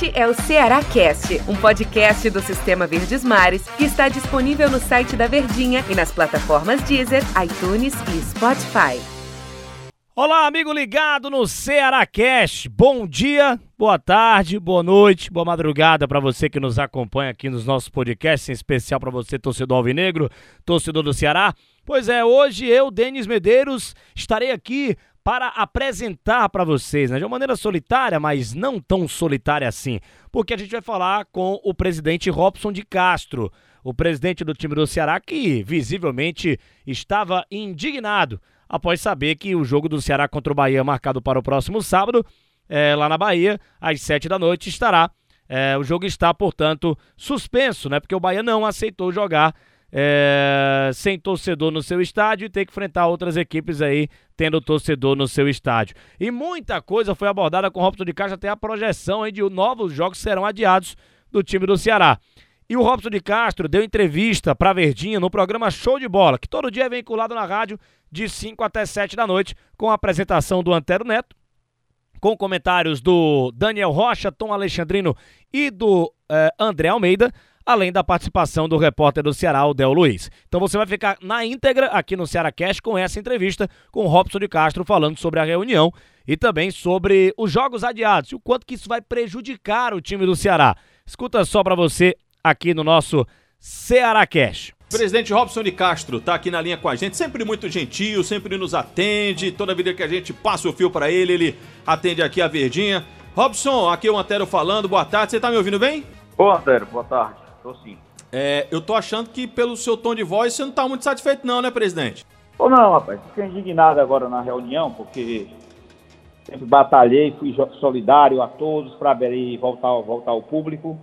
Este é o Ceará Cast, um podcast do Sistema Verdes Mares que está disponível no site da Verdinha e nas plataformas Deezer, iTunes e Spotify. Olá, amigo ligado no Ceará Cast. Bom dia, boa tarde, boa noite, boa madrugada para você que nos acompanha aqui nos nossos podcasts, em especial para você, torcedor alvinegro, torcedor do Ceará. Pois é, hoje eu, Denis Medeiros, estarei aqui para apresentar para vocês, né, de uma maneira solitária, mas não tão solitária assim, porque a gente vai falar com o presidente Robson de Castro, o presidente do time do Ceará, que visivelmente estava indignado após saber que o jogo do Ceará contra o Bahia, marcado para o próximo sábado, é, lá na Bahia, às sete da noite, estará. É, o jogo está, portanto, suspenso, né? Porque o Bahia não aceitou jogar é, sem torcedor no seu estádio e ter que enfrentar outras equipes aí tendo torcedor no seu estádio. E muita coisa foi abordada com o Robson de Castro, até a projeção aí de novos jogos serão adiados do time do Ceará. E o Robson de Castro deu entrevista para Verdinha no programa Show de Bola, que todo dia é vinculado na rádio de 5 até 7 da noite, com a apresentação do Antero Neto, com comentários do Daniel Rocha, Tom Alexandrino e do eh, André Almeida além da participação do repórter do Ceará, o Del Luiz. Então você vai ficar na íntegra aqui no Ceará Cast com essa entrevista com o Robson de Castro falando sobre a reunião e também sobre os jogos adiados e o quanto que isso vai prejudicar o time do Ceará. Escuta só para você aqui no nosso Ceará Cast. Presidente Robson de Castro está aqui na linha com a gente, sempre muito gentil, sempre nos atende. Toda vida que a gente passa o fio para ele, ele atende aqui a Verdinha. Robson, aqui é o Antero falando, boa tarde, você está me ouvindo bem? Ô Antero, boa tarde. Tô sim. É, eu tô achando que pelo seu tom de voz você não tá muito satisfeito não, né, presidente? Ou não, rapaz. Fiquei indignado agora na reunião, porque sempre batalhei, fui solidário a todos para voltar, voltar ao público.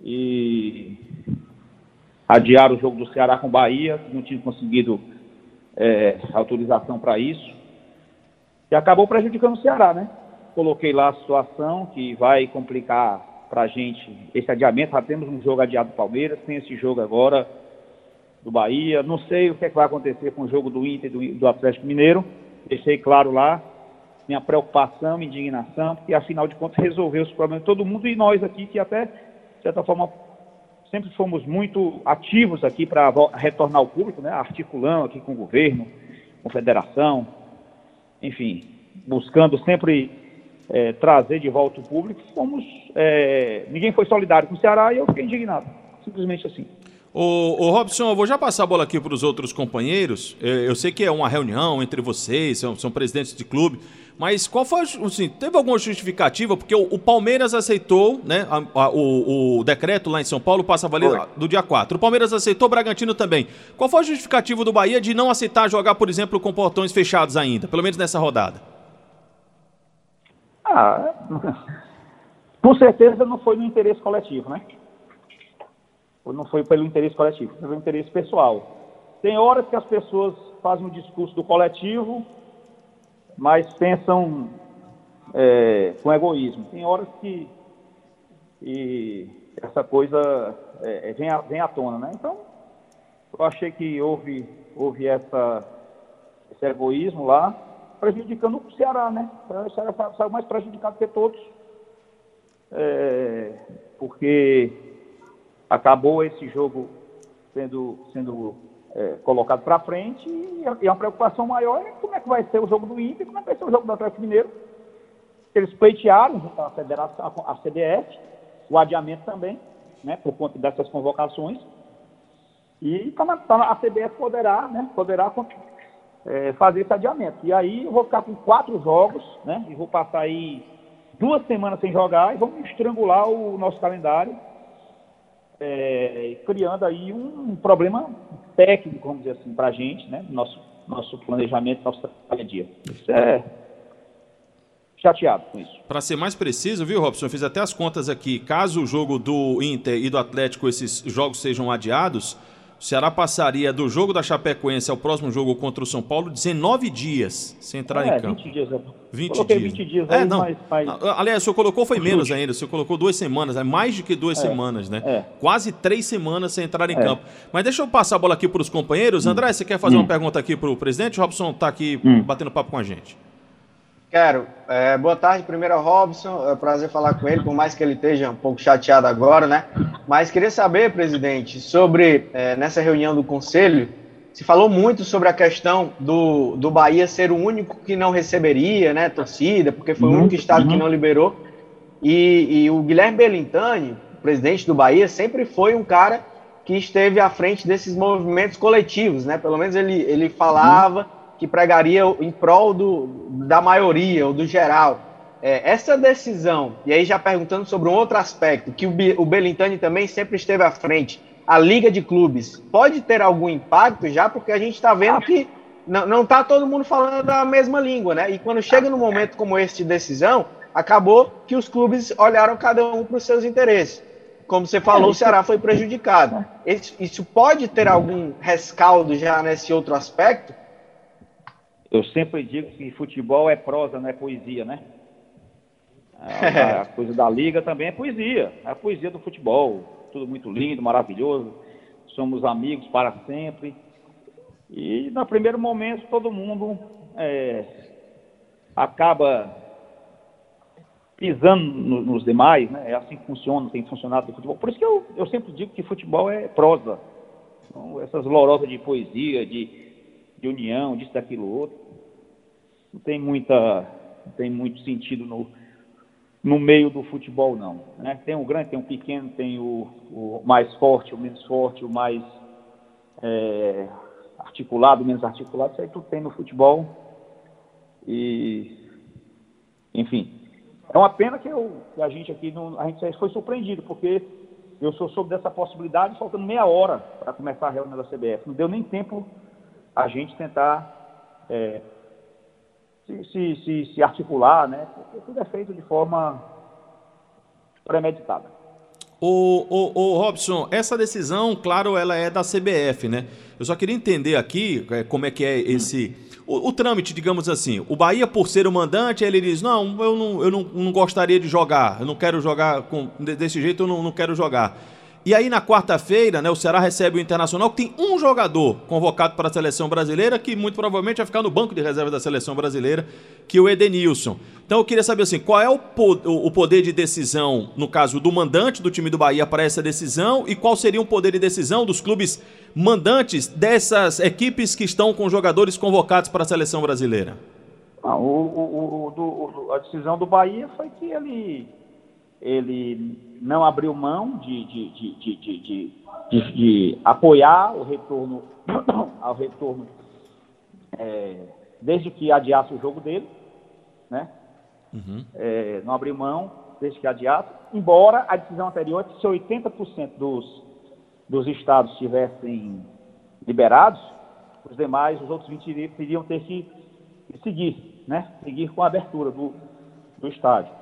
E adiar o jogo do Ceará com Bahia, não tinha conseguido é, autorização para isso. E acabou prejudicando o Ceará, né? Coloquei lá a situação que vai complicar para a gente esse adiamento. Já temos um jogo adiado do Palmeiras, tem esse jogo agora do Bahia. Não sei o que, é que vai acontecer com o jogo do Inter e do, do Atlético Mineiro. Deixei claro lá minha preocupação, minha indignação, porque afinal de contas resolveu os problemas de todo mundo e nós aqui que até, de certa forma, sempre fomos muito ativos aqui para retornar ao público, né? articulando aqui com o governo, com a federação, enfim, buscando sempre é, trazer de volta o público, fomos. É, ninguém foi solidário com o Ceará e eu fiquei indignado. Simplesmente assim. Ô, ô Robson, eu vou já passar a bola aqui para os outros companheiros. É, eu sei que é uma reunião entre vocês, são, são presidentes de clube. Mas qual foi, assim, teve alguma justificativa? Porque o, o Palmeiras aceitou, né, a, a, o, o, decreto lá em São Paulo passa a valer foi. do dia 4. O Palmeiras aceitou, o Bragantino também. Qual foi a justificativa do Bahia de não aceitar jogar, por exemplo, com portões fechados ainda, pelo menos nessa rodada? Ah, com certeza não foi no interesse coletivo, né? Não foi pelo interesse coletivo, foi pelo interesse pessoal. Tem horas que as pessoas fazem um discurso do coletivo, mas pensam é, com egoísmo. Tem horas que, que essa coisa é, vem, à, vem à tona, né? Então, eu achei que houve, houve essa, esse egoísmo lá, prejudicando o Ceará, né? O Ceará saiu mais prejudicado que todos, é, porque acabou esse jogo sendo, sendo é, colocado para frente e e a, preocupação maior é como é que vai ser o jogo do Inter, como é que vai ser o jogo do Atlético Mineiro. Eles pleitearam junto à federação, a CDF, o adiamento também, né, por conta dessas convocações. E tá tá a CBF poderá, né, poderá é, fazer esse adiamento. E aí eu vou ficar com quatro jogos, né? E vou passar aí duas semanas sem jogar e vamos estrangular o nosso calendário, é, criando aí um problema técnico, vamos dizer assim, para a gente, né? Nosso, nosso planejamento, nosso dia. Isso é chateado com isso. Para ser mais preciso, viu, Robson? Eu fiz até as contas aqui. Caso o jogo do Inter e do Atlético, esses jogos sejam adiados, o Ceará passaria do jogo da Chapecoense ao próximo jogo contra o São Paulo 19 dias sem entrar é, em campo. 20 dias. 20 Coloquei dias. 20 dias. É, não. Mais, mais... Aliás, o senhor colocou foi menos ainda. O senhor colocou duas semanas, é mais do que duas é, semanas, né? É. Quase três semanas sem entrar em é. campo. Mas deixa eu passar a bola aqui para os companheiros. Hum. André, você quer fazer hum. uma pergunta aqui para o presidente? O Robson está aqui hum. batendo papo com a gente. Quero. É, boa tarde, primeiro ao Robson. É um prazer falar com ele, por mais que ele esteja um pouco chateado agora, né? Mas queria saber, presidente, sobre é, nessa reunião do conselho, se falou muito sobre a questão do, do Bahia ser o único que não receberia, né, torcida, porque foi uhum, o único estado uhum. que não liberou. E, e o Guilherme Belintani, presidente do Bahia, sempre foi um cara que esteve à frente desses movimentos coletivos, né? Pelo menos ele, ele falava. Uhum que pregaria em prol do, da maioria ou do geral. É, essa decisão, e aí já perguntando sobre um outro aspecto, que o, o Belintani também sempre esteve à frente, a Liga de Clubes, pode ter algum impacto já? Porque a gente está vendo que não está todo mundo falando a mesma língua, né? E quando chega num momento como esse de decisão, acabou que os clubes olharam cada um para os seus interesses. Como você falou, o Ceará foi prejudicado. Isso pode ter algum rescaldo já nesse outro aspecto? Eu sempre digo que futebol é prosa, não é poesia, né? A, a coisa da liga também é poesia. É a poesia do futebol. Tudo muito lindo, maravilhoso. Somos amigos para sempre. E no primeiro momento todo mundo é, acaba pisando no, nos demais, né? É assim que funciona, tem funcionado o futebol. Por isso que eu, eu sempre digo que futebol é prosa. Então, essas lorosas de poesia, de, de união, disso, daquilo, outro não tem muita, não tem muito sentido no, no meio do futebol não. Né? Tem o grande, tem o pequeno, tem o, o mais forte, o menos forte, o mais é, articulado, o menos articulado, isso aí tudo tem no futebol. E enfim. É uma pena que, eu, que a gente aqui não, a gente foi surpreendido, porque eu sou sobre dessa possibilidade faltando meia hora para começar a reunião da CBF. Não deu nem tempo a gente tentar é, se, se, se, se articular, né? Porque tudo é feito de forma premeditada. O, o, o, Robson, essa decisão, claro, ela é da CBF, né? Eu só queria entender aqui é, como é que é esse. O, o, trâmite, digamos assim. O Bahia, por ser o mandante, ele diz: Não, eu não, eu não, não gostaria de jogar, eu não quero jogar com, desse jeito, eu não, não quero jogar. E aí na quarta-feira, né, o Ceará recebe o Internacional, que tem um jogador convocado para a seleção brasileira, que muito provavelmente vai ficar no banco de reserva da seleção brasileira, que é o Edenilson. Então eu queria saber assim, qual é o poder de decisão, no caso do mandante do time do Bahia para essa decisão, e qual seria o poder de decisão dos clubes mandantes dessas equipes que estão com jogadores convocados para a seleção brasileira? Ah, o, o, o, a decisão do Bahia foi que ele, ele não abriu mão de, de, de, de apoiar o retorno ao retorno é, desde que adiasse o jogo dele, né? Uhum. É, não abriu mão desde que adiasse, embora a decisão anterior se 80% dos, dos estados estivessem liberados, os demais, os outros 20 iriam ter que seguir, né? Seguir com a abertura do, do estádio,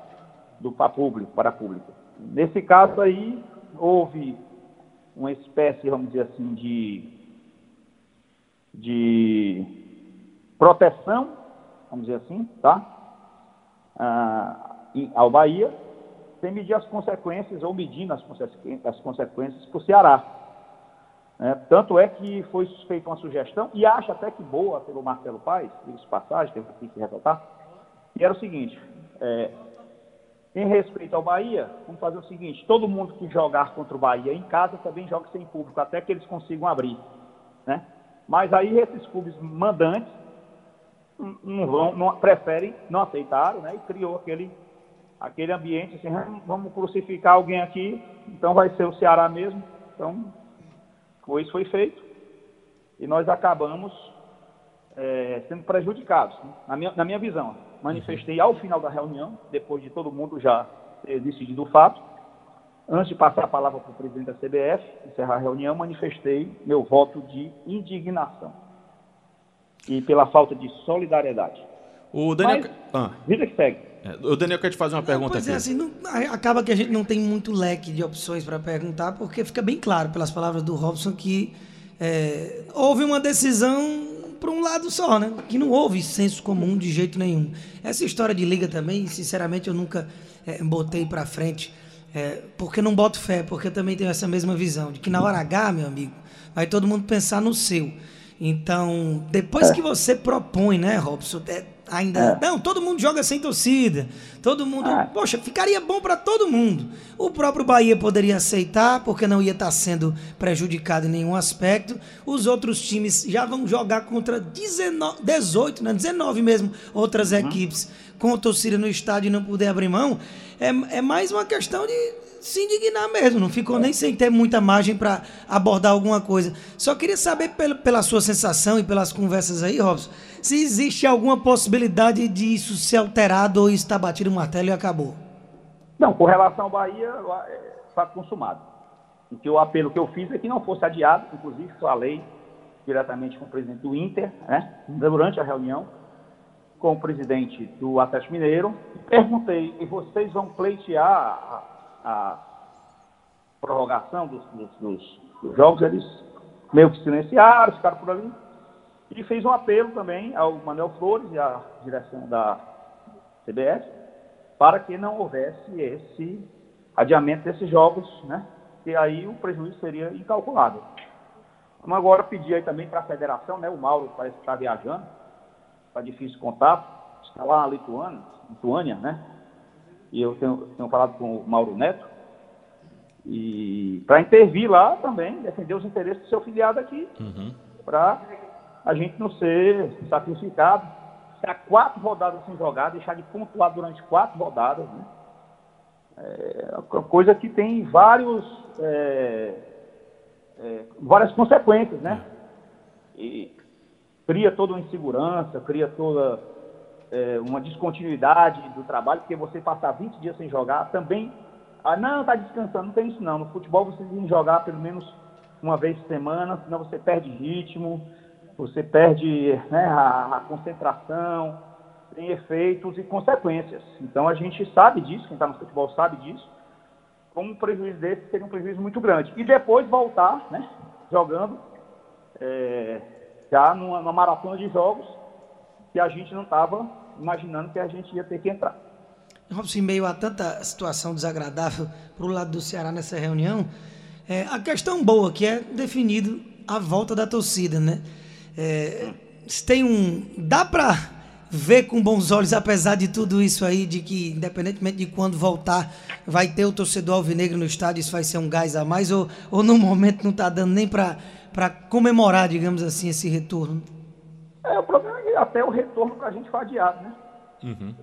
do para público, para público. Nesse caso aí, houve uma espécie, vamos dizer assim, de, de proteção, vamos dizer assim, tá? Ah, ao Bahia, sem medir as consequências ou medindo as, as consequências para o Ceará. É, tanto é que foi feita uma sugestão, e acho até que boa pelo Marcelo Paes, diga passagem, tem que ressaltar, e era o seguinte, é, em respeito ao Bahia, vamos fazer o seguinte: todo mundo que jogar contra o Bahia em casa também joga sem público, até que eles consigam abrir. Né? Mas aí esses clubes mandantes não vão, não, preferem, não aceitaram, né? E criou aquele, aquele ambiente assim, vamos crucificar alguém aqui, então vai ser o Ceará mesmo. Então, isso foi feito. E nós acabamos é, sendo prejudicados, né? na, minha, na minha visão manifestei ao final da reunião, depois de todo mundo já ter decidido o fato, antes de passar a palavra para o presidente da CBF, encerrar a reunião, manifestei meu voto de indignação e pela falta de solidariedade. O Daniel. Mas, ah. Vida que segue. É, o Daniel quer te fazer uma pergunta pois é, aqui. É, assim, não, acaba que a gente não tem muito leque de opções para perguntar, porque fica bem claro pelas palavras do Robson que é, houve uma decisão para um lado só, né? Que não houve senso comum de jeito nenhum. Essa história de liga também, sinceramente, eu nunca é, botei para frente, é, porque não boto fé, porque eu também tenho essa mesma visão, de que na hora H, meu amigo, vai todo mundo pensar no seu. Então, depois é. que você propõe, né, Robson, é, ainda. É. Não, todo mundo joga sem torcida. Todo mundo. É. Poxa, ficaria bom para todo mundo. O próprio Bahia poderia aceitar, porque não ia estar tá sendo prejudicado em nenhum aspecto. Os outros times já vão jogar contra 19, 18, né? 19 mesmo, outras uhum. equipes com torcida no estádio e não poder abrir mão. É, é mais uma questão de se indignar mesmo, não ficou nem sem ter muita margem para abordar alguma coisa. Só queria saber pela sua sensação e pelas conversas aí, Robson, se existe alguma possibilidade de isso ser alterado ou estar batido o martelo e acabou. Não, com relação ao Bahia, está consumado. O, que apelo que eu fiz é que não fosse adiado, inclusive falei diretamente com o presidente do Inter, né, durante a reunião, com o presidente do Atlético Mineiro, e perguntei, e vocês vão pleitear a prorrogação dos, dos, dos, dos jogos, eles meio que silenciaram, ficaram por ali. E fez um apelo também ao Manuel Flores e à direção da CBS para que não houvesse esse adiamento desses jogos, né? E aí o prejuízo seria incalculável. Vamos agora pedir aí também para a federação, né? O Mauro parece que está viajando, está difícil contato, está lá na Lituânia, Lituânia, né? e eu tenho, tenho falado com o Mauro Neto, e para intervir lá também, defender os interesses do seu filiado aqui, uhum. para a gente não ser sacrificado, ficar quatro rodadas sem jogar, deixar de pontuar durante quatro rodadas, né? É uma coisa que tem vários, é, é, várias consequências, né? E cria toda uma insegurança, cria toda é, uma descontinuidade do trabalho, porque você passar 20 dias sem jogar também. Ah, não, está descansando, não tem isso não. No futebol você tem que jogar pelo menos uma vez por semana, senão você perde ritmo, você perde né, a, a concentração, tem efeitos e consequências. Então a gente sabe disso, quem está no futebol sabe disso, como um prejuízo desse seria um prejuízo muito grande. E depois voltar, né, jogando é, já numa, numa maratona de jogos que a gente não estava imaginando que a gente ia ter que entrar. Robson, em meio a tanta situação desagradável para o lado do Ceará nessa reunião, é, a questão boa que é definido a volta da torcida, né? É, tem um. Dá para ver com bons olhos, apesar de tudo isso aí, de que, independentemente de quando voltar, vai ter o torcedor alvinegro no estádio, isso vai ser um gás a mais, ou, ou no momento não está dando nem para comemorar, digamos assim, esse retorno? É, o problema é que até o retorno para a gente foi adiado, né? Uhum.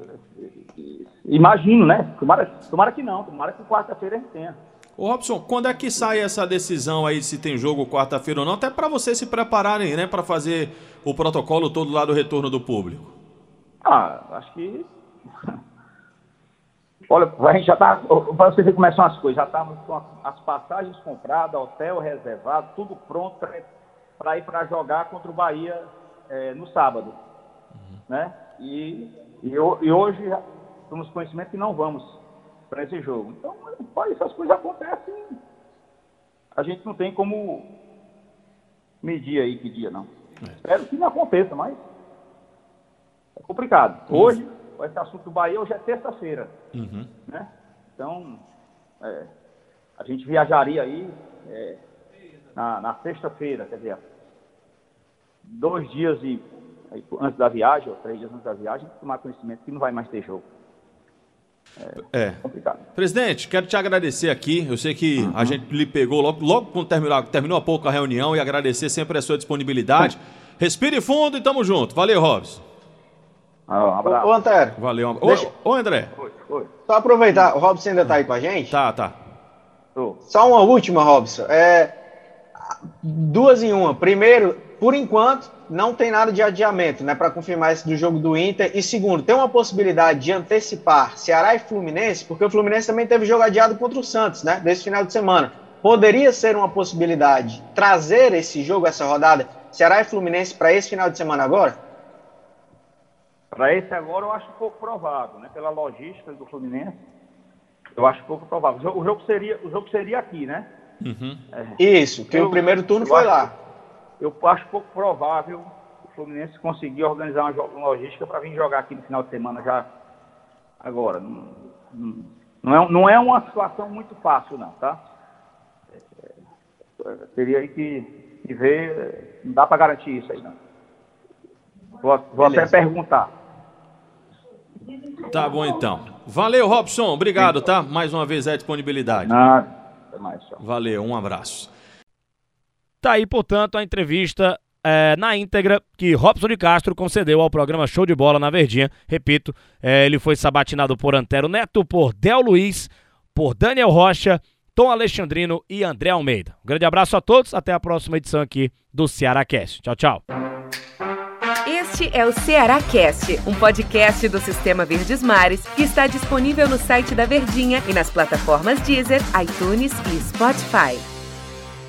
Imagino, né? Tomara, tomara que não, tomara que quarta-feira a gente tenha. Ô Robson, quando é que sai essa decisão aí se tem jogo quarta-feira ou não? Até para vocês se prepararem, né, para fazer o protocolo todo lá do retorno do público. Ah, acho que Olha, a gente já tá, para você ver como são as coisas, já estamos com as passagens compradas, hotel reservado, tudo pronto para ir para jogar contra o Bahia é, no sábado. Uhum. Né? E, e, e, hoje temos conhecimento que não vamos para esse jogo. Então, essas coisas acontecem. A gente não tem como medir aí que dia, não. É. Espero que não aconteça, mas é complicado. Uhum. Hoje, esse assunto do Bahia, hoje é terça-feira. Uhum. Né? Então, é, a gente viajaria aí é, na, na sexta-feira, quer dizer, dois dias e, antes da viagem, ou três dias antes da viagem, tomar conhecimento que não vai mais ter jogo. É, é. complicado. Presidente, quero te agradecer aqui. Eu sei que uhum. a gente lhe pegou logo, logo quando terminou, terminou há pouco a reunião e agradecer sempre a sua disponibilidade. Uhum. Respire fundo e tamo junto. Valeu, Robson. Ah, um abraço. Ô, Antero. Valeu. Ô, Deixa... ô, André. Oi, oi. Só aproveitar, o Robson ainda tá aí com a gente? Tá, tá. Só uma última, Robson. É, duas em uma. Primeiro, por enquanto, não tem nada de adiamento, né, para confirmar esse do jogo do Inter. E segundo, tem uma possibilidade de antecipar Ceará e Fluminense, porque o Fluminense também teve jogo adiado contra o Santos, né, desse final de semana. Poderia ser uma possibilidade trazer esse jogo, essa rodada, Ceará e Fluminense para esse final de semana agora? Para esse agora eu acho pouco provável, né, pela logística do Fluminense. Eu acho pouco provável. O jogo seria, o jogo seria aqui, né? Uhum. É. Isso, que eu, o primeiro turno foi lá eu acho pouco provável o Fluminense conseguir organizar uma logística para vir jogar aqui no final de semana já agora. Não, não, é, não é uma situação muito fácil, não, tá? É, teria que, que ver, não dá para garantir isso aí, não. Vou, vou até perguntar. Tá bom então. Valeu, Robson. Obrigado, tá? Mais uma vez a disponibilidade. Nada. Até mais, tchau. Valeu, um abraço. Tá aí, portanto, a entrevista é, na íntegra que Robson de Castro concedeu ao programa Show de Bola na Verdinha. Repito, é, ele foi sabatinado por Antero Neto, por Del Luiz, por Daniel Rocha, Tom Alexandrino e André Almeida. Um grande abraço a todos, até a próxima edição aqui do Ceará Cast. Tchau, tchau. Este é o Ceará Cast, um podcast do Sistema Verdes Mares que está disponível no site da Verdinha e nas plataformas Deezer, iTunes e Spotify.